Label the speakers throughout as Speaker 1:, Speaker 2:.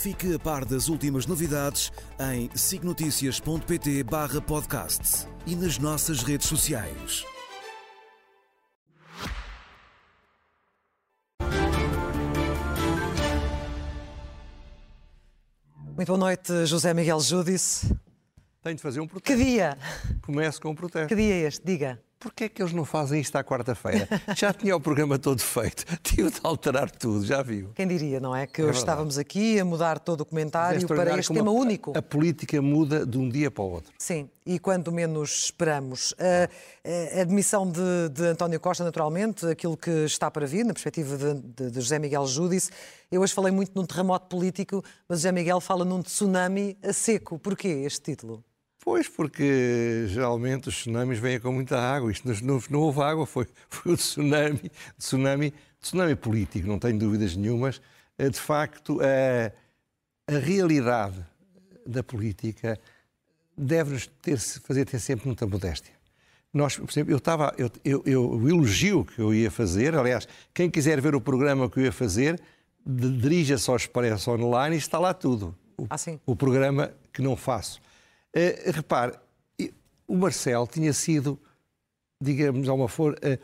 Speaker 1: Fique a par das últimas novidades em signoticias.pt barra podcast e nas nossas redes sociais.
Speaker 2: Muito boa noite, José Miguel Júdice.
Speaker 3: Tenho de fazer um
Speaker 2: Que
Speaker 3: protesto.
Speaker 2: dia?
Speaker 3: Começo com um protesto.
Speaker 2: Que dia é este? Diga.
Speaker 3: Porquê é que eles não fazem isto à quarta-feira? Já tinha o programa todo feito. Tive de alterar tudo, já viu?
Speaker 2: Quem diria, não é? Que hoje
Speaker 3: verdade.
Speaker 2: estávamos aqui a mudar todo o
Speaker 3: É
Speaker 2: comentário para
Speaker 3: extraordinário
Speaker 2: este tema
Speaker 3: a-
Speaker 2: único.
Speaker 3: A política muda de um dia para o outro.
Speaker 2: Sim, e quando menos esperamos. A, a admissão de, de António Costa, naturalmente, aquilo que está para vir, na perspectiva de, de- de José Miguel Júdice. Eu hoje falei muito num terremoto político, mas José Miguel fala num tsunami a seco. Porquê este título?
Speaker 3: Pois, porque geralmente os tsunamis vêm com muita água. Isto não, não houve água, foi, foi o tsunami, tsunami, tsunami político, não tenho dúvidas nenhumas. Eh, De facto, a, a realidade da política deve-nos ter, fazer ter sempre muita modéstia. Nós, por exemplo, eu estava, eu, eu, eu- o elogio que eu ia fazer, aliás, quem quiser ver o programa que eu ia fazer, dirija-se ao Expresso Online e está lá tudo. O,
Speaker 2: Ah,
Speaker 3: o programa que não faço. Eh, repare, o Marcelo tinha sido, digamos, de alguma forma, eh,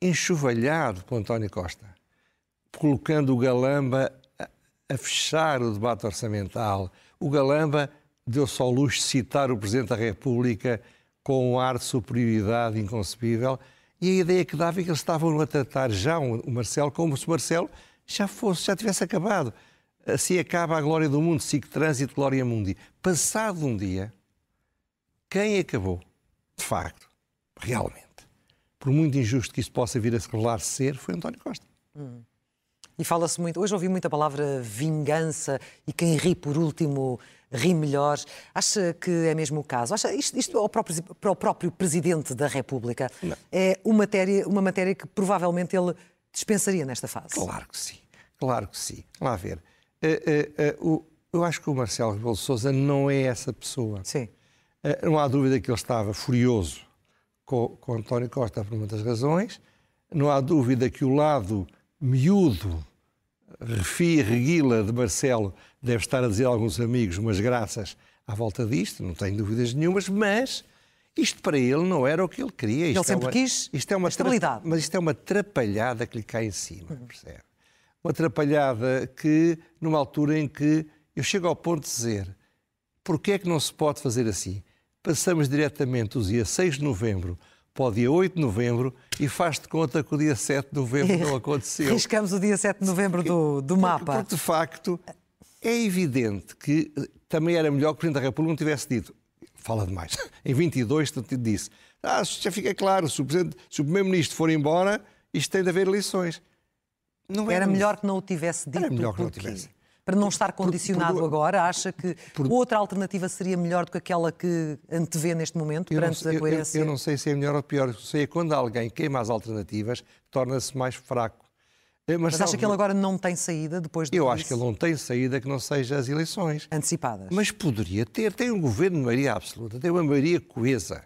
Speaker 3: enxovalhado por António Costa, colocando o Galamba a, a fechar o debate orçamental. O Galamba deu-se ao luxo de citar o Presidente da República com um ar de superioridade inconcebível e a ideia que dava é que eles estavam a tratar já o Marcelo como se o Marcelo já fosse, já tivesse acabado. Assim acaba a glória do mundo, SIC Trânsito, Glória Mundi. Passado um dia, quem acabou, de facto, realmente, por muito injusto que isso possa vir a se revelar ser, foi António Costa.
Speaker 2: E fala-se muito, hoje ouvi muita palavra vingança e quem ri por último ri melhor. Acha que é mesmo o caso? Acha isto, isto ao próprio- para o próprio Presidente da República é uma matéria, uma matéria que provavelmente ele dispensaria nesta fase?
Speaker 3: Claro que sim, claro que sim. Lá ver. Eh, eh, eh, o- eu acho que o Marcelo Rebelo de Sousa não é essa pessoa.
Speaker 2: Sim.
Speaker 3: Eh, Não há dúvida que ele estava furioso com, com António Costa por muitas razões. Não há dúvida que o lado miúdo, refia, reguila de Marcelo deve estar a dizer a alguns amigos umas graças à volta disto, não tenho dúvidas nenhumas, mas isto para ele não era o que ele queria. Isto é
Speaker 2: sempre
Speaker 3: uma-
Speaker 2: quis
Speaker 3: isto é uma
Speaker 2: estabilidade.
Speaker 3: Mas isto é uma atrapalhada que lhe cai em cima, percebe? Uma atrapalhada que, numa altura em que eu chego ao ponto de dizer Porquê é que não se pode fazer assim? Passamos diretamente o dia 6 de novembro para o dia 8 de novembro e faz de conta que o dia 7 de novembro não aconteceu.
Speaker 2: Riscamos o dia 7 de novembro do, do mapa.
Speaker 3: Porque, de facto, é evidente que eh, também era melhor que o Presidente da República não tivesse dito, fala demais, em 22 tu te disse, ah, já fica claro, se o, se o Primeiro-Ministro for embora, isto tem de haver eleições. Não
Speaker 2: Era
Speaker 3: um-
Speaker 2: melhor que não o tivesse dito.
Speaker 3: Era melhor que não o tivesse.
Speaker 2: Para não estar condicionado
Speaker 3: por-
Speaker 2: agora, acha que outra alternativa seria melhor do que aquela que antevê neste momento,
Speaker 3: não,
Speaker 2: perante
Speaker 3: sei-
Speaker 2: a
Speaker 3: eu- eu-
Speaker 2: coerência?
Speaker 3: eu não sei se é melhor ou pior. Eu sei é quando alguém queima as alternativas, torna-se mais fraco. Eh,
Speaker 2: Mas
Speaker 3: Marcelo
Speaker 2: acha que ele agora não tem saída depois de
Speaker 3: Eu acho que ele não tem saída que não seja as eleições.
Speaker 2: antecipadas.
Speaker 3: Mas poderia ter. Tem um governo de maioria absoluta, tem uma maioria coesa.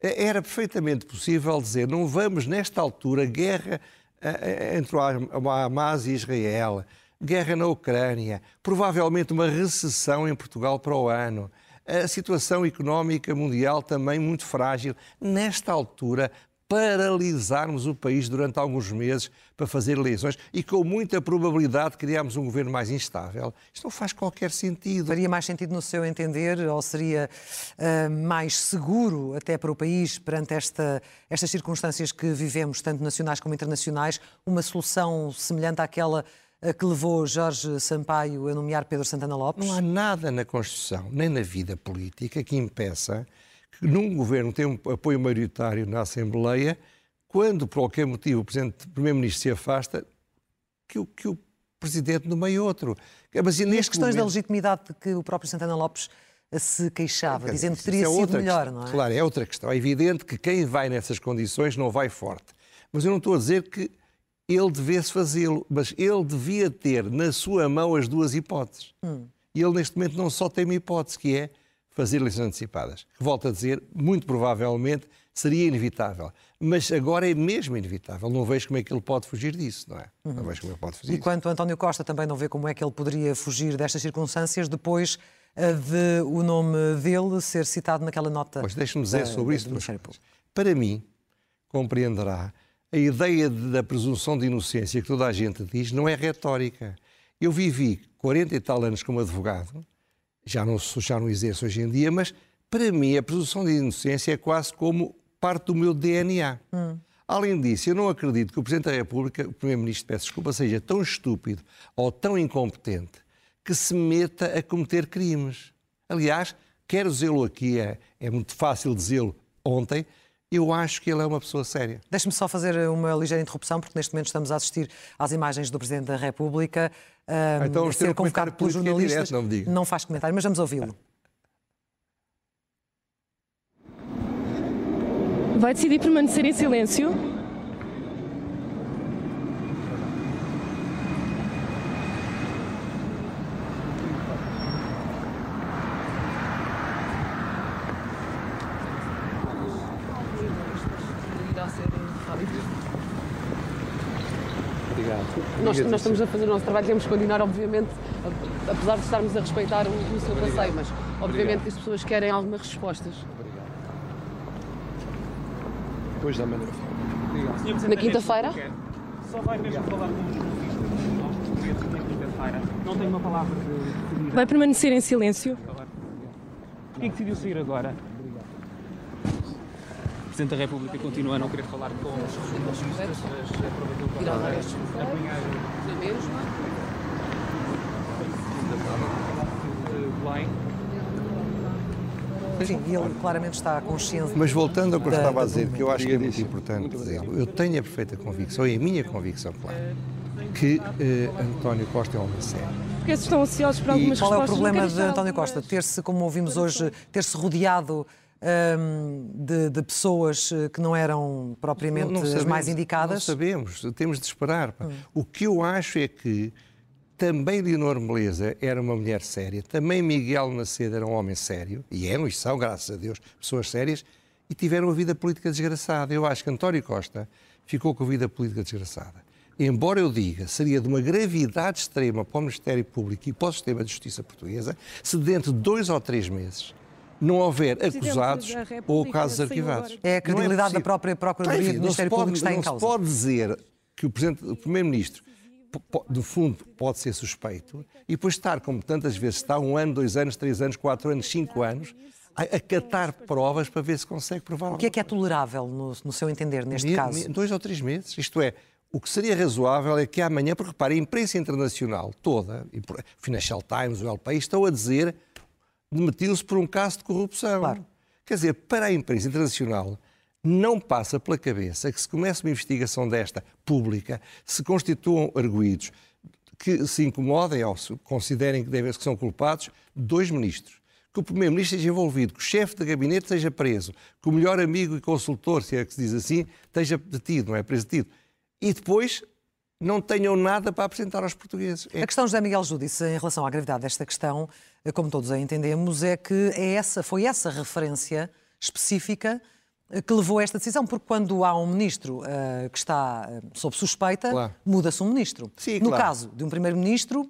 Speaker 3: Era perfeitamente possível dizer não vamos, nesta altura, guerra eh, eh, entre o Hamas e Israel, guerra na Ucrânia, provavelmente uma recessão em Portugal para o ano, a situação económica mundial também muito frágil. Nesta altura, paralisarmos o país durante alguns meses para fazer eleições e com muita probabilidade criarmos um governo mais instável. Isto não faz qualquer sentido.
Speaker 2: Faria mais sentido, no seu entender, ou seria ah, mais seguro até para o país, perante esta, estas circunstâncias que vivemos, tanto nacionais como internacionais, uma solução semelhante àquela que levou Jorge Sampaio a nomear Pedro Santana Lopes?
Speaker 3: Não há nada na Constituição, nem na vida política, que impeça que num governo tenha um apoio maioritário na Assembleia, quando por qualquer motivo o Primeiro-Ministro se afasta, que o, que o Presidente nomeie outro. Mas
Speaker 2: E as questões da
Speaker 3: momento-
Speaker 2: legitimidade que o próprio Santana Lopes se queixava, dizer, dizendo que teria é sido melhor,
Speaker 3: questão.
Speaker 2: não é?
Speaker 3: Claro, é outra questão. É evidente que quem vai nessas condições não vai forte. Mas eu não estou a dizer que ele devesse fazê-lo, mas ele devia ter na sua mão as duas hipóteses. Hum. E ele, neste momento, não só tem uma hipótese, que é fazer eleições antecipadas. Volto a dizer, muito provavelmente seria inevitável. Mas agora é mesmo inevitável. Não vejo como é que ele pode fugir disso, não é? Uhum. Não vejo como ele pode fugir
Speaker 2: E quanto António Costa também não vê como é que ele poderia fugir destas circunstâncias depois eh, de o nome dele ser citado naquela nota.
Speaker 3: Pois deixe-me dizer sobre isso. Para mim, compreenderá, a ideia da presunção de inocência que toda a gente diz não é retórica. Eu vivi 40 e tal anos como advogado, já não, já não exerço hoje em dia, mas para mim a presunção de inocência é quase como parte do meu DNA. Hum. Além disso, eu não acredito que o Presidente da República, o Primeiro-Ministro, peço desculpa, seja tão estúpido ou tão incompetente que se meta a cometer crimes. Aliás, quero dizê-lo aqui, é, é muito fácil dizê-lo ontem, eu acho que ele é uma pessoa séria.
Speaker 2: Deixe-me só fazer uma ligeira interrupção, porque neste momento estamos a assistir às imagens do Presidente da República um, então, a ser convocado pelos jornalistas.
Speaker 3: Direto, não,
Speaker 2: não faz comentário, mas vamos ouvi-lo.
Speaker 4: Vai decidir permanecer em silêncio? Nós, nós, estamos a fazer o nosso trabalho, temos que continuar, obviamente, apesar de estarmos a respeitar o, o seu passeio, mas obviamente Obrigado. as pessoas querem algumas respostas.
Speaker 3: Depois da manhã.
Speaker 4: Na quinta-feira?
Speaker 5: Só vai mesmo falar com os jornalistas na quinta-feira. Não tem uma palavra de,
Speaker 4: Vai permanecer em silêncio?
Speaker 5: Porquê que decidiu sair agora? Presidente da República continua a não querer falar com os jornalistas, mas aproveitou para apanhar na mesma.
Speaker 2: Sim, e ele claramente está consciente.
Speaker 3: Mas voltando ao que eu estava a dizer, que eu acho que é muito importante dizê-lo, eu tenho a perfeita convicção, e a minha convicção, claro, que eh, António Costa é um sério.
Speaker 4: Porque estão ansiosos para algumas
Speaker 2: e qual é o problema de António Costa? Ter-se, como ouvimos hoje, ter-se rodeado um, de, de, pessoas eh, que não eram propriamente não, não sabemos, as mais indicadas?
Speaker 3: Não sabemos, temos de esperar. Hum. O que eu acho é que também Leonor Meleza era uma mulher séria, também Miguel Macedo era um homem sério, e eram e são, graças a Deus, pessoas sérias, e tiveram uma vida política desgraçada. Eu acho que António Costa ficou com a vida política desgraçada. Embora eu diga, seria de uma gravidade extrema para o Ministério Público e para o sistema de justiça portuguesa se dentro de dois ou três meses não houver acusados ou casos arquivados.
Speaker 2: É a credibilidade é da própria Procuradoria do Ministério Público que está em causa.
Speaker 3: Não se pode dizer que o, o Primeiro-Ministro do fundo, pode ser suspeito, e depois estar, como tantas vezes está, um ano, dois anos, três anos, quatro anos, cinco anos, a, a catar provas para ver se consegue provar.
Speaker 2: O que é que é tolerável, no, no seu entender, neste me, caso?
Speaker 3: Me, dois ou três meses. Isto é, o que seria razoável é que amanhã, porque repare, a imprensa internacional toda, o Financial Times, o El País, estão a dizer demitiu-se por um caso de corrupção. Claro. Quer dizer, para a imprensa internacional, não passa pela cabeça que se comece uma investigação desta pública, se constituam arguídos que se incomodem ou se considerem que, devem, que são culpados dois ministros. Que o Primeiro-Ministro esteja envolvido, que o chefe de gabinete seja preso, que o melhor amigo e consultor, se é que se diz assim, esteja detido, não é preso detido. E depois não tenham nada para apresentar aos portugueses.
Speaker 2: É... A questão José Miguel Júdice, em relação à gravidade desta questão, como todos a entendemos, é que é essa, foi essa referência específica que levou a esta decisão, porque quando há um ministro uh, que está uh, sob suspeita, claro. muda-se um ministro.
Speaker 3: Sim,
Speaker 2: no
Speaker 3: claro.
Speaker 2: caso de um primeiro-ministro,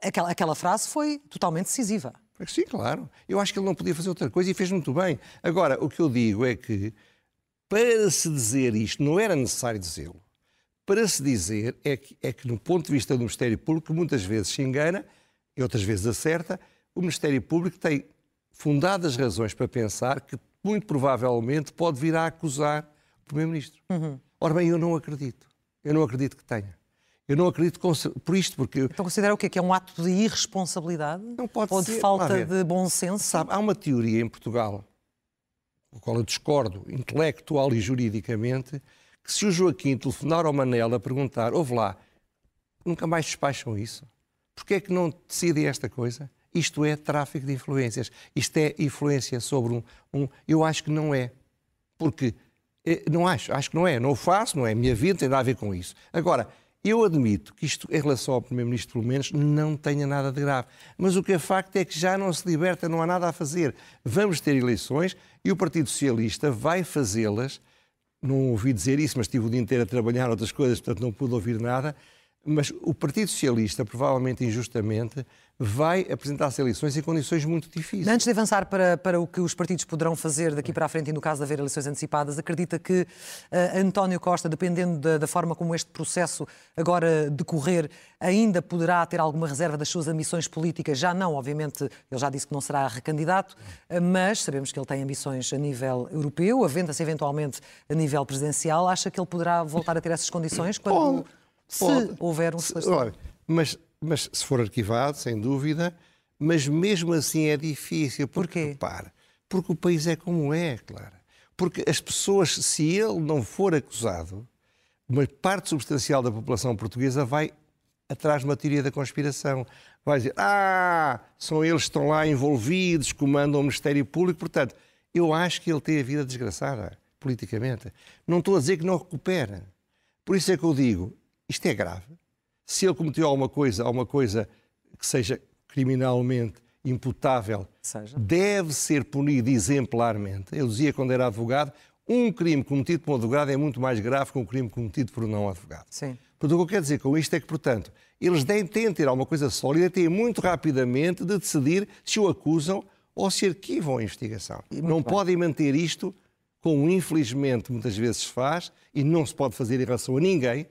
Speaker 2: aquela, aquela frase foi totalmente decisiva.
Speaker 3: Sim, claro. Eu acho que ele não podia fazer outra coisa e fez muito bem. Agora, o que eu digo é que, para se dizer isto, não era necessário dizê-lo. Para se dizer é que, é que, no ponto de vista do Ministério Público, muitas vezes se engana e outras vezes acerta, o Ministério Público tem fundadas razões para pensar que muito provavelmente pode vir a acusar o Primeiro-Ministro. Uhum. Ora bem, eu não acredito. Eu não acredito que tenha. Eu não acredito por isto, porque...
Speaker 2: Então considera o quê? Que é um ato de irresponsabilidade?
Speaker 3: Não pode
Speaker 2: Ou
Speaker 3: ser.
Speaker 2: de falta de bom senso?
Speaker 3: Sabe, há uma teoria em Portugal, com a qual eu discordo intelectual e juridicamente, que se o Joaquim telefonar ao Manela a perguntar, ouve lá, nunca mais despacham isso? Porquê é que não decidem esta coisa? isto é tráfico de influências. Isto é influência sobre um. um eu acho que não é. Porque. eh, Não acho, acho que não é. Não o faço, não é minha vida, tem nada a ver com isso. Agora, eu admito que isto, em relação ao Primeiro-Ministro, pelo menos, não tenha nada de grave. Mas o que é facto é que já não se liberta, não há nada a fazer. Vamos ter eleições e o Partido Socialista vai fazê-las. Não ouvi dizer isso, mas estive o dia inteiro a trabalhar outras coisas, portanto não pude ouvir nada. Mas o Partido Socialista, provavelmente injustamente, vai apresentar-se a eleições em condições muito difíceis.
Speaker 2: Antes de avançar para, para o que os partidos poderão fazer daqui para a frente e no caso de haver eleições antecipadas, acredita que uh, António Costa, dependendo da, da, forma como este processo agora decorrer, ainda poderá ter alguma reserva das suas ambições políticas? Já não, obviamente, ele já disse que não será recandidato, mas sabemos que ele tem ambições a nível europeu, aventa-se eventualmente a nível presidencial. Acha que ele poderá voltar a ter essas condições quando,
Speaker 3: Pode,
Speaker 2: se houver um
Speaker 3: Se- olha, mas, mas se for arquivado, sem dúvida, mas mesmo assim é difícil. Porque,
Speaker 2: Porquê?
Speaker 3: porque o país é como é, Clara. Porque as pessoas, se ele não for acusado, uma parte substancial da população portuguesa vai atrás de uma teoria da conspiração. Vai dizer, ah, são eles que estão lá envolvidos, comandam o Ministério Público. Portanto, eu acho que ele tem a vida desgraçada, politicamente. Não estou a dizer que não recupera. Por isso é que eu digo, isto é grave. Se ele cometeu alguma coisa, alguma coisa que seja criminalmente imputável,
Speaker 2: Seja.
Speaker 3: deve ser punido exemplarmente. Eu dizia quando era advogado, um crime cometido por um advogado é muito mais grave que um crime cometido por um não advogado.
Speaker 2: Sim.
Speaker 3: Portanto, o que eu quero dizer com isto é que, portanto, eles têm de ter alguma coisa sólida, têm muito rapidamente de decidir se o acusam ou se arquivam a investigação. Não
Speaker 2: bem.
Speaker 3: podem manter isto, como infelizmente muitas vezes se faz, e não se pode fazer em relação a ninguém,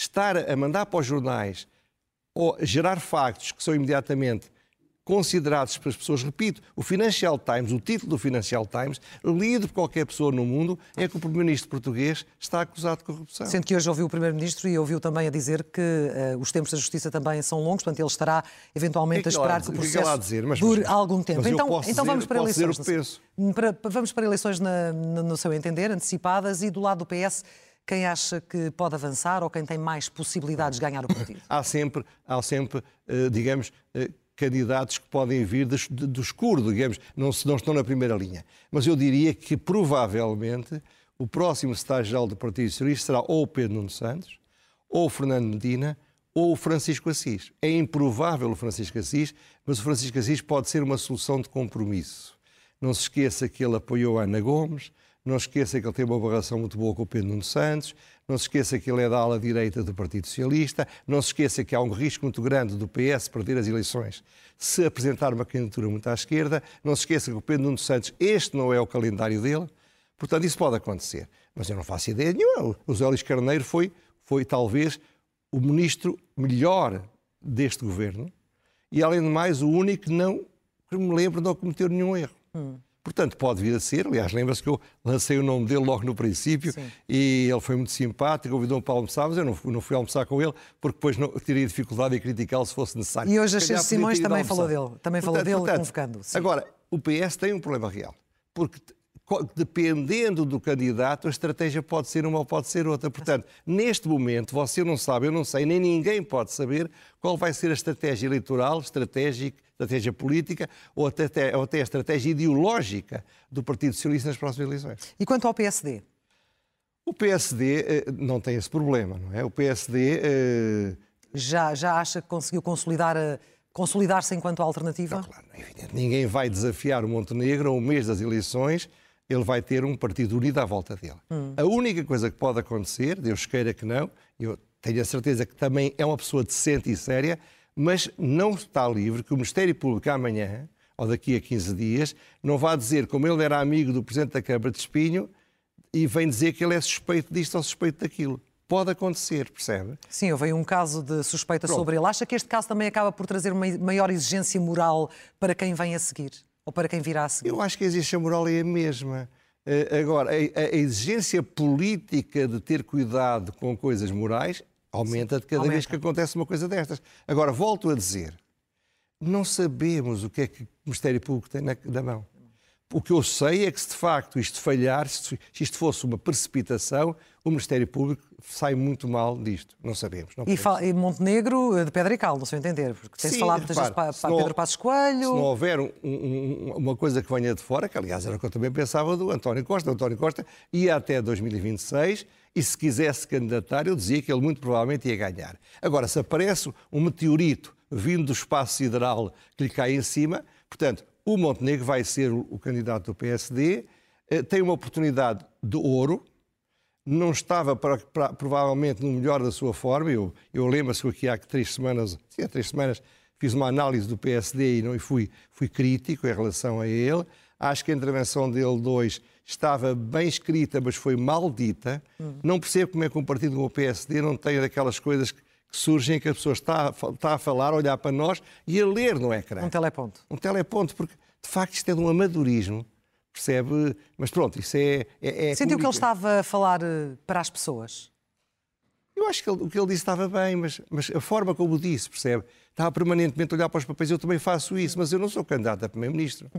Speaker 3: estar a mandar para os jornais ou gerar factos que são imediatamente considerados pelas pessoas. Repito, o Financial Times, o título do Financial Times, lido por qualquer pessoa no mundo, é que o Primeiro-Ministro português está acusado de corrupção.
Speaker 2: Sendo que hoje ouviu o Primeiro-Ministro e ouviu também a dizer que eh, os tempos da Justiça também são longos, portanto ele estará eventualmente
Speaker 3: é
Speaker 2: a esperar
Speaker 3: a
Speaker 2: que o
Speaker 3: dizer? O que é
Speaker 2: processo
Speaker 3: dizer? Mas-
Speaker 2: dure
Speaker 3: mas-
Speaker 2: algum tempo. então então
Speaker 3: dizer-
Speaker 2: vamos para eleições.
Speaker 3: penso.
Speaker 2: Para- vamos para eleições na- no seu entender, antecipadas, e do lado do PS, quem acha que pode avançar ou quem tem mais possibilidades de ganhar o partido?
Speaker 3: há sempre, há sempre eh, digamos, eh, candidatos que podem vir de- do escuro, digamos, não, não estão na primeira linha. Mas eu diria que provavelmente o próximo secretário-geral do Partido Socialista será ou Pedro Nuno Santos, ou Fernando Medina, ou Francisco Assis. É improvável o Francisco Assis, mas o Francisco Assis pode ser uma solução de compromisso. Não se esqueça que ele apoiou Ana Gomes, não se esqueça que ele tem uma relação muito boa com o Pedro Nuno Santos, não se esqueça que ele é da ala direita do Partido Socialista, não se esqueça que há um risco muito grande do PS perder as eleições se apresentar uma candidatura muito à esquerda, não se esqueça que o Pedro Nuno Santos, este não é o calendário dele, portanto isso pode acontecer. Mas eu não faço ideia nenhuma. O José Luís Carneiro foi, foi talvez o ministro melhor deste governo e, além de mais, o único que não, que me lembro, não cometeu nenhum erro. Portanto, pode vir a ser. Aliás, lembra-se que eu lancei o nome dele logo no princípio
Speaker 2: Sim.
Speaker 3: e ele foi muito simpático, convidou-me para almoçar, mas eu não fui, não fui almoçar com ele porque depois não, teria dificuldade em criticá-lo se fosse necessário.
Speaker 2: E hoje a
Speaker 3: podia
Speaker 2: Simões também falou dele, também falou dele convocando, sim.
Speaker 3: Agora, o PS tem um problema real, porque dependendo do candidato, a estratégia pode ser uma ou pode ser outra. Portanto, neste momento, você não sabe, eu não sei, nem ninguém pode saber qual vai ser a estratégia eleitoral, estratégica, estratégia política ou até, ou até a estratégia ideológica do Partido Socialista nas próximas eleições.
Speaker 2: E quanto ao PSD?
Speaker 3: O PSD eh, não tem esse problema, não é? O PSD eh,
Speaker 2: Já, já acha que conseguiu consolidar a- consolidar-se enquanto alternativa?
Speaker 3: Claro, é evidente. Ninguém vai desafiar o Montenegro ao mês das eleições, ele vai ter um partido unido à volta dele. A única coisa que pode acontecer, Deus queira que não, eu tenho a certeza que também é uma pessoa decente e séria, mas não está livre que o Ministério Público amanhã, ou daqui a 15 dias, não vá dizer, como ele era amigo do Presidente da Câmara de Espinho, e vem dizer que ele é suspeito disto ou suspeito daquilo. Pode acontecer, percebe?
Speaker 2: Sim, houve um caso de suspeita
Speaker 3: Pronto.
Speaker 2: sobre ele. Acha que este caso também acaba por trazer uma maior exigência moral para quem vem a seguir? Ou para quem virá a seguir?
Speaker 3: Eu acho que a exigência moral é a mesma. Eh, Agora, a exigência política de ter cuidado com coisas morais aumenta de cada
Speaker 2: aumenta.
Speaker 3: vez que acontece uma coisa destas. Agora, volto a dizer, não sabemos o que é que o Ministério Público tem na, na mão. O que eu sei é que se de facto isto falhar, se isto fosse uma precipitação, o Ministério Público sai muito mal disto. Não sabemos. Não
Speaker 2: e, e, Montenegro de pedra e cal, no seu entender, porque tem-se falado muitas vezes para, para Pedro Passos Coelho. Se
Speaker 3: não houver um, um, uma coisa que venha de fora, que aliás era o que eu também pensava do António Costa. O António Costa ia até 2026 e se quisesse candidatar, eu dizia que ele muito provavelmente ia ganhar. Agora, se aparece um meteorito vindo do espaço sideral que lhe cai em cima, portanto, o Montenegro vai ser o candidato do PSD, eh, tem uma oportunidade de ouro, não estava para, para, provavelmente no melhor da sua forma. Eu, eu lembro-se que aqui há três semanas, sim, há três semanas, fiz uma análise do PSD e, não, fui, fui crítico em relação a ele. Acho que a intervenção dele dois estava bem escrita, mas foi maldita. Hum. Não percebo como é que um partido como o PSD não tem daquelas coisas que surgem que a pessoa está, está a falar, a olhar para nós e a ler no ecrã.
Speaker 2: Um teleponto.
Speaker 3: Um teleponto, porque de facto isto é de um amadorismo, percebe? Mas pronto, isso é. é,
Speaker 2: é Sentiu que ele estava a falar eh, para as pessoas?
Speaker 3: Eu acho que ele, o que ele disse estava bem, mas, mas a forma como disse, percebe? Estava permanentemente a olhar para os papéis. Eu também faço isso, mas eu não sou candidato a Primeiro-Ministro.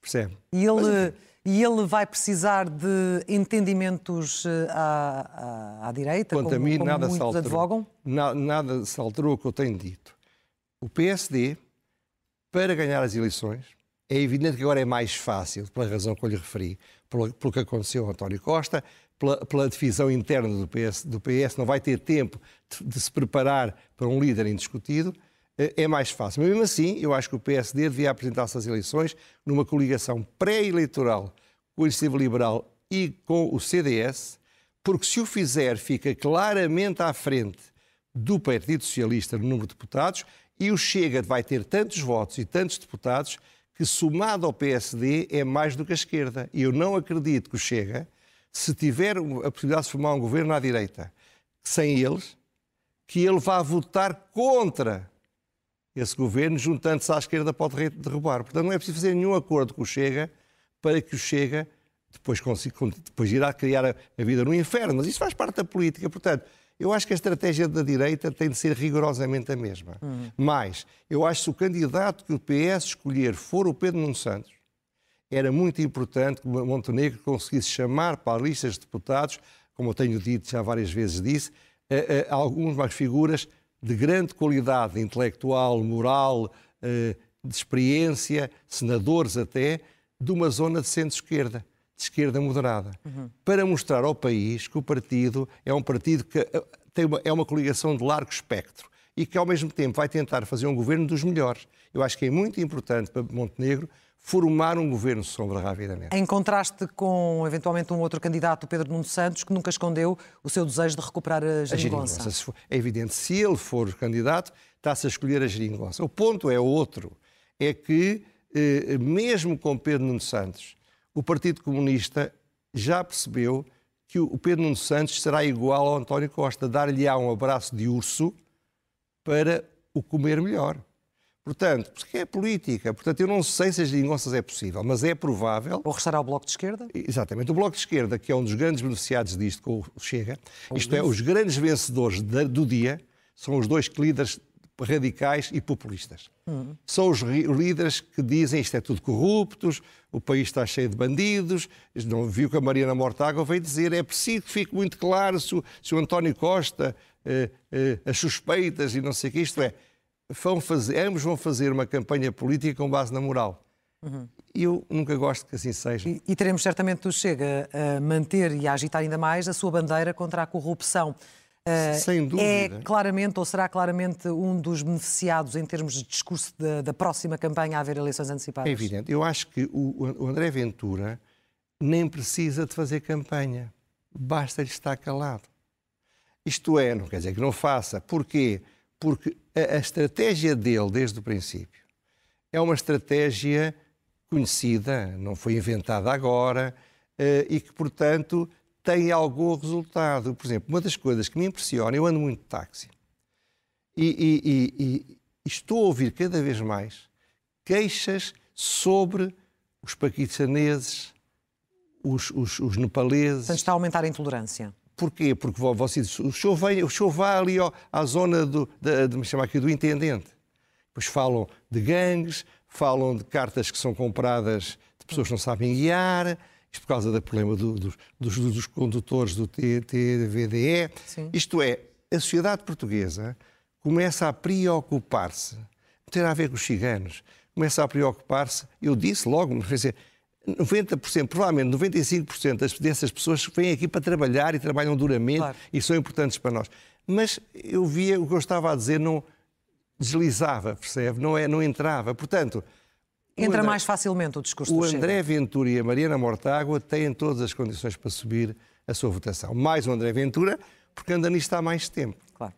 Speaker 3: Percebe?
Speaker 2: E ele. Mas, e ele vai precisar de entendimentos eh, à, à, à direita, Quanto como, a mim, como nada muitos se advogam?
Speaker 3: Na, nada se alterou o que eu tenho dito. O PSD, para ganhar as eleições, é evidente que agora é mais fácil, pela razão que eu lhe referi, pelo, pelo que aconteceu a António Costa, pela, pela, divisão interna do PS, do PS, não vai ter tempo de, de se preparar para um líder indiscutido, é mais fácil. Mas mesmo assim, eu acho que o PSD devia apresentar-se às eleições numa coligação pré-eleitoral com o Iniciativa Liberal e com o CDS, porque se o fizer, fica claramente à frente do Partido Socialista no número de deputados e o Chega vai ter tantos votos e tantos deputados que, somado ao PSD, é mais do que a esquerda. E eu não acredito que o Chega, se tiver a possibilidade de formar um governo à direita, sem eles, que ele vá votar contra esse governo, juntando-se à esquerda, pode derrubar. Portanto, não é preciso fazer nenhum acordo com o Chega para que o Chega depois, consiga, depois irá criar a, a vida no inferno. Mas isso faz parte da política. Portanto, eu acho que a estratégia da direita tem de ser rigorosamente a mesma. Uhum. Mas eu acho que se o candidato que o PS escolher for o Pedro Nuno Santos, era muito importante que Montenegro conseguisse chamar para listas de deputados, como eu tenho dito já várias vezes disse, a, a, algumas figuras de grande qualidade intelectual, moral, eh, de experiência, senadores até, de uma zona de centro-esquerda, de esquerda moderada, uhum. para mostrar ao país que o partido é um partido que eh, tem uma, é uma coligação de largo espectro e que, ao mesmo tempo, vai tentar fazer um governo dos melhores. Eu acho que é muito importante para Montenegro formar um governo sombra rapidamente.
Speaker 2: Em contraste com, eventualmente, um outro candidato, Pedro Nuno Santos, que nunca escondeu o seu desejo de recuperar a geringonça. A geringonça.
Speaker 3: É evidente, se ele for o candidato, está-se a escolher a geringonça. O ponto é outro, é que, eh, mesmo com Pedro Nuno Santos, o Partido Comunista já percebeu que o Pedro Nuno Santos será igual ao António Costa, dar-lhe-á um abraço de urso para o comer melhor. Portanto, porque é política. Portanto, eu não sei se as geringonças é possível, mas é provável.
Speaker 2: Ou restará o Bloco de Esquerda?
Speaker 3: Exatamente. O Bloco de Esquerda, que é um dos grandes beneficiados disto com o Chega, isto é, os grandes vencedores do dia, são os dois líderes radicais e populistas. Uhum. São os líderes que dizem isto é tudo corruptos, o país está cheio de bandidos. Não viu que a Mariana Mortágua veio dizer é preciso que fique muito claro se o, se o António Costa, eh, eh, as suspeitas e não sei o que, isto é, vão fazer, ambos vão fazer uma campanha política com base na moral. Uhum. Eu nunca gosto que assim seja.
Speaker 2: E, e teremos certamente o Chega a manter e a agitar ainda mais a sua bandeira contra a corrupção.
Speaker 3: Uh, Sem dúvida.
Speaker 2: É claramente, ou será claramente, um dos beneficiados em termos de discurso da, da próxima campanha a haver eleições antecipadas?
Speaker 3: É evidente. Eu acho que o, o André Ventura nem precisa de fazer campanha. Basta-lhe estar calado. Isto é, não quer dizer que não faça. Porquê? Porque a, a estratégia dele, desde o princípio, é uma estratégia conhecida, não foi inventada agora, uh, e que, portanto, tem algum resultado. Por exemplo, uma das coisas que me impressiona, eu ando muito de táxi, e, e, e, e estou a ouvir cada vez mais queixas sobre os paquistaneses, os, os, os nepaleses.
Speaker 2: Portanto, está a aumentar a intolerância.
Speaker 3: Porquê? Porque você diz, o senhor, vem, o senhor vai ali ó, à zona do, de, de me chamar aqui do intendente. Depois falam de gangues, falam de cartas que são compradas de pessoas não sabem guiar, isto por causa do problema do, do, dos, dos, condutores do TVDE. Isto é, a sociedade portuguesa começa a preocupar-se, não tem a ver com os ciganos, começa a preocupar-se, eu disse logo, quer dizer, 90%, provavelmente 95% dessas pessoas vêm aqui para trabalhar e trabalham duramente claro. e são importantes para nós. Mas eu via o que eu estava a dizer, não deslizava, percebe? Não, é, não entrava. Portanto.
Speaker 2: Entra André, mais facilmente o discurso
Speaker 3: O André Ventura e a Mariana Mortágua têm todas as condições para subir a sua votação. Mais o André Ventura, porque anda nisto há mais tempo.
Speaker 2: Claro.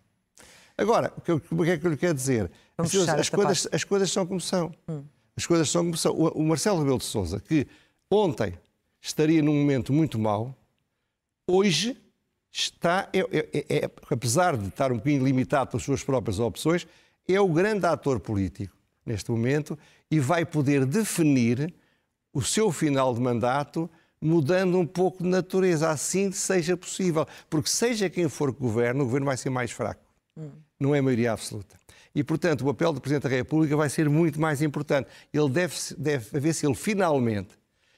Speaker 3: Agora, o que, é que eu lhe quero dizer? As, as coisas, as coisas são como são. Hum. As coisas são como são. O, Marcelo Rebelo de Souza, que ontem estaria num momento muito mau, hoje está, é, é, é, apesar de estar um bocadinho limitado pelas suas próprias opções, é o grande ator político neste momento e vai poder definir o seu final de mandato mudando um pouco de natureza, assim seja possível. Porque seja quem for que governo, o governo vai ser mais fraco. Hum. Não é maioria absoluta. E, portanto, o papel do Presidente da República vai ser muito mais importante. Ele deve, deve ver se ele finalmente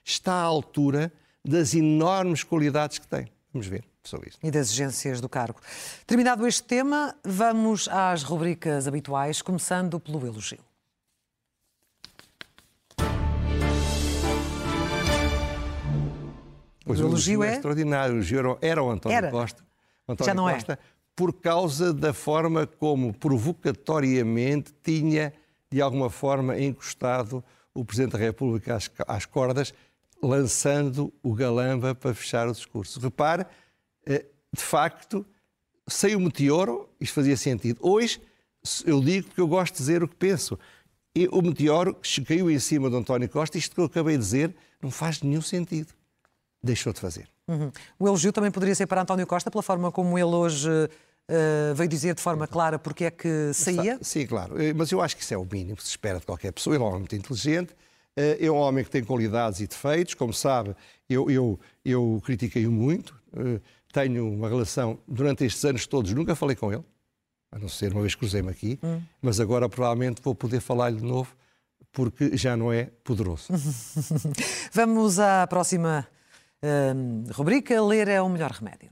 Speaker 3: está à altura das enormes qualidades que tem. Vamos ver sobre isso.
Speaker 2: E das exigências do cargo. Terminado este tema, vamos às rubricas habituais, começando pelo elogio.
Speaker 3: Pois o elogio é, é extraordinário. O elogio era o António
Speaker 2: era.
Speaker 3: Costa.
Speaker 2: António Já não é.
Speaker 3: Costa, é. Por causa da forma como provocatoriamente tinha, de alguma forma, encostado o Presidente da República às, às cordas, lançando o galamba para fechar o discurso. Repare eh, de facto, sem o meteoro, isto fazia sentido. Hoje, eu digo porque eu gosto de dizer o que penso. E o meteoro que caiu em cima de António Costa, isto que eu acabei de dizer, não faz nenhum sentido. Deixou de fazer.
Speaker 2: Uhum. O elogio também poderia ser para António Costa, pela forma como ele hoje uh, veio dizer de forma clara porque é que saía?
Speaker 3: Sim, claro. Eh, mas eu acho que isso é o mínimo que se espera de qualquer pessoa. Ele é um homem muito inteligente, é um homem que tem qualidades e defeitos. Como sabe, eu, eu, eu critiquei-o muito tenho uma relação, durante estes anos todos, nunca falei com ele, a não ser uma vez cruzei-me aqui, hum. mas agora provavelmente vou poder falar-lhe de novo, porque já não é poderoso.
Speaker 2: Vamos à próxima hum, rubrica: Ler é o melhor remédio.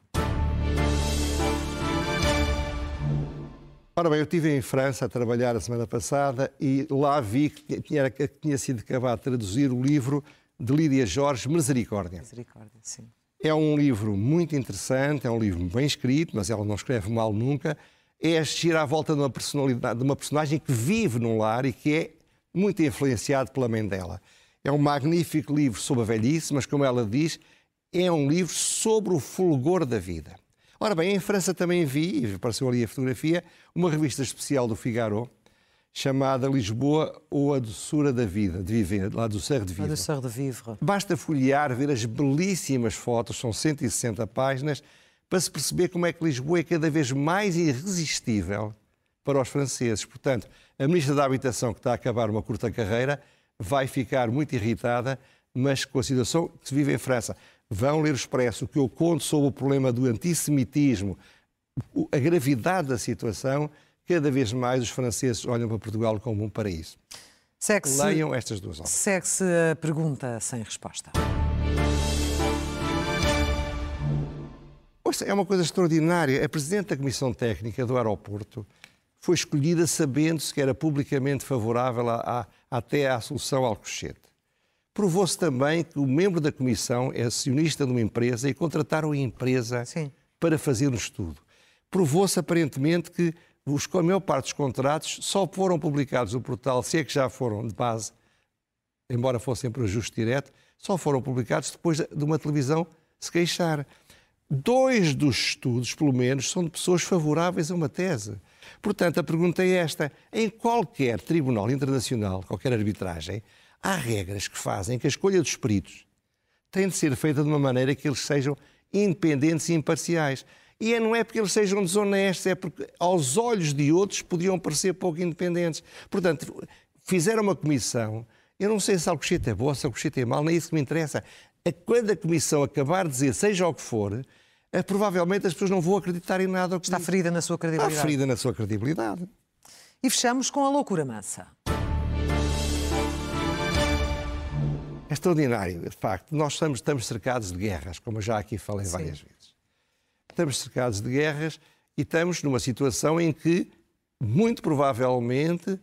Speaker 3: Ora bem, eu estive em França a trabalhar a semana passada e lá vi que tinha, que tinha sido acabado de traduzir o livro de Lídia Jorge, Misericórdia.
Speaker 2: Misericórdia, sim.
Speaker 3: É um livro muito interessante, é um livro bem escrito, mas ela não escreve mal nunca. É gira à volta de uma personalidade, de uma personagem que vive num lar e que é muito influenciado pela mãe dela. É um magnífico livro sobre a velhice, mas como ela diz, é um livro sobre o fulgor da vida. Ora bem, em França também vi, e apareceu ali a fotografia, uma revista especial do Figaro, chamada Lisboa ou a doçura da vida, de viver, lá do Serre de Vivre.
Speaker 2: de Vivre.
Speaker 3: Basta folhear, ver as belíssimas fotos, são 160 páginas, para se perceber como é que Lisboa é cada vez mais irresistível para os franceses. Portanto, a Ministra da Habitação, que está a acabar uma curta carreira, vai ficar muito irritada, mas com a situação que se vive em França. Vão ler o Expresso, que eu conto sobre o problema do antissemitismo, a gravidade da situação, cada vez mais os franceses olham para Portugal como um paraíso. Leiam estas duas obras.
Speaker 2: Segue-se a pergunta sem resposta.
Speaker 3: É uma coisa extraordinária. A Presidente da Comissão Técnica do Aeroporto foi escolhida sabendo-se que era publicamente favorável a, a, até à solução Alcochete. Provou-se também que o membro da Comissão é acionista de uma empresa e contrataram a empresa Sim. para fazer um estudo. Provou-se aparentemente que os, a maior parte dos contratos só foram publicados no portal, se é que já foram de base, embora fossem para ajuste direto, só foram publicados depois de uma televisão se queixar. Dois dos estudos, pelo menos, são de pessoas favoráveis a uma tese. Portanto, a pergunta é esta: em qualquer tribunal internacional, qualquer arbitragem, há regras que fazem que a escolha dos peritos tem de ser feita de uma maneira que eles sejam independentes e imparciais. E é, não é porque eles sejam desonestos, é porque aos olhos de outros podiam parecer pouco independentes. Portanto, fizeram uma comissão. Eu não sei se Alcochete é boa, se Alcochete é mal, nem é isso que me interessa. Quando a comissão acabar de dizer seja o que for, é, provavelmente as pessoas não vão acreditar em nada.
Speaker 2: Está ferida na sua credibilidade.
Speaker 3: Está ferida na sua credibilidade.
Speaker 2: E fechamos com a loucura mansa.
Speaker 3: É extraordinário, de facto. Nós estamos, estamos cercados de guerras, como eu já aqui falei
Speaker 2: Sim.
Speaker 3: várias vezes. Estamos cercados de guerras e estamos numa situação em que, muito provavelmente,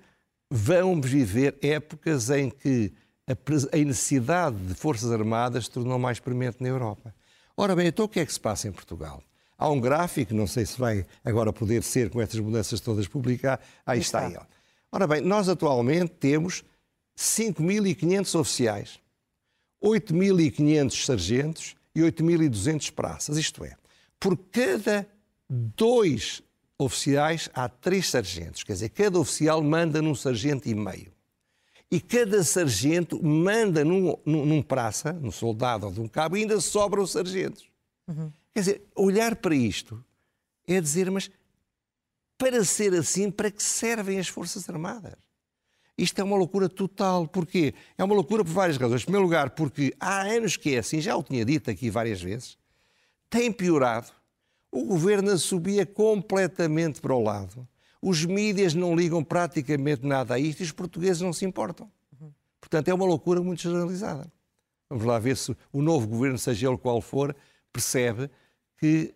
Speaker 3: vamos viver épocas em que a necessidade de Forças Armadas se tornou mais premente na Europa. Ora bem, então o que é que se passa em Portugal? Há um gráfico, não sei se vai agora poder ser com estas mudanças todas publicar. Aí está
Speaker 2: está.
Speaker 3: ele. Ora bem, nós atualmente temos 5.500 oficiais, 8.500 sargentos e 8.200 praças. Isto é, por cada dois oficiais há três sargentos. Quer dizer, cada oficial manda num sargento e meio. E cada sargento manda num, num, num praça, num soldado ou de um cabo, e ainda sobram os sargentos. Quer dizer, olhar para isto é dizer, mas para ser assim, para que servem as Forças Armadas? Isto é uma loucura total. Porquê? É uma loucura por várias razões. Em primeiro lugar, porque há anos que é assim, já o tinha dito aqui várias vezes, tem piorado. O governo subia completamente para o lado. Os mídias não ligam praticamente nada a isto e os portugueses não se importam. Portanto, é uma loucura muito generalizada. Vamos lá ver se o novo governo, seja ele qual for, percebe que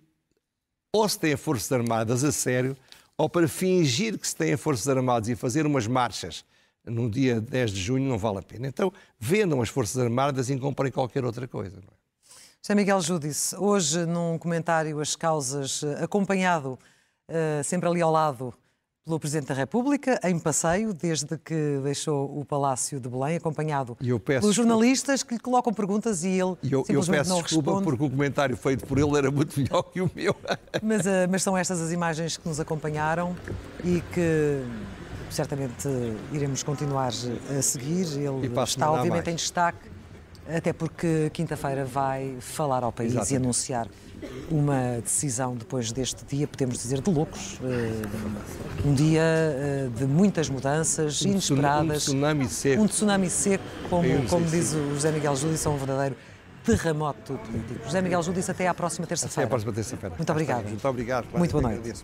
Speaker 3: ou se tem Forças Armadas a sério, ou para fingir que se tem Forças Armadas e fazer umas marchas no dia 10 de junho não vale a pena. Então, vendam as Forças Armadas e comprem qualquer outra coisa. não é?
Speaker 2: José Miguel Júdice, hoje num comentário as causas, eh, acompanhado eh, sempre ali ao lado pelo Presidente da República, em passeio, desde que deixou o Palácio de Belém, acompanhado
Speaker 3: eu peço
Speaker 2: pelos jornalistas que lhe colocam perguntas e ele
Speaker 3: eu, eu
Speaker 2: simplesmente
Speaker 3: peço
Speaker 2: não
Speaker 3: desculpa
Speaker 2: responde.
Speaker 3: porque o comentário feito por ele era muito melhor que o meu.
Speaker 2: Mas, eh, mas são estas as imagens que nos acompanharam e que certamente iremos continuar a seguir. Ele
Speaker 3: a
Speaker 2: está obviamente
Speaker 3: mais.
Speaker 2: em destaque, até porque quinta-feira vai falar ao país
Speaker 3: Exatamente.
Speaker 2: e anunciar uma decisão depois deste dia, podemos dizer, de loucos. Eh, Um dia eh, de muitas mudanças
Speaker 3: Um
Speaker 2: inesperadas.
Speaker 3: tsunami seco.
Speaker 2: Um tsunami seco, como, como diz o José Miguel Júdice, é um verdadeiro terremoto político. José Miguel Júdice, até à próxima
Speaker 3: Até
Speaker 2: terça-feira.
Speaker 3: a próxima terça-feira.
Speaker 2: Muito obrigada.
Speaker 3: Muito obrigado.
Speaker 2: Muito boa noite.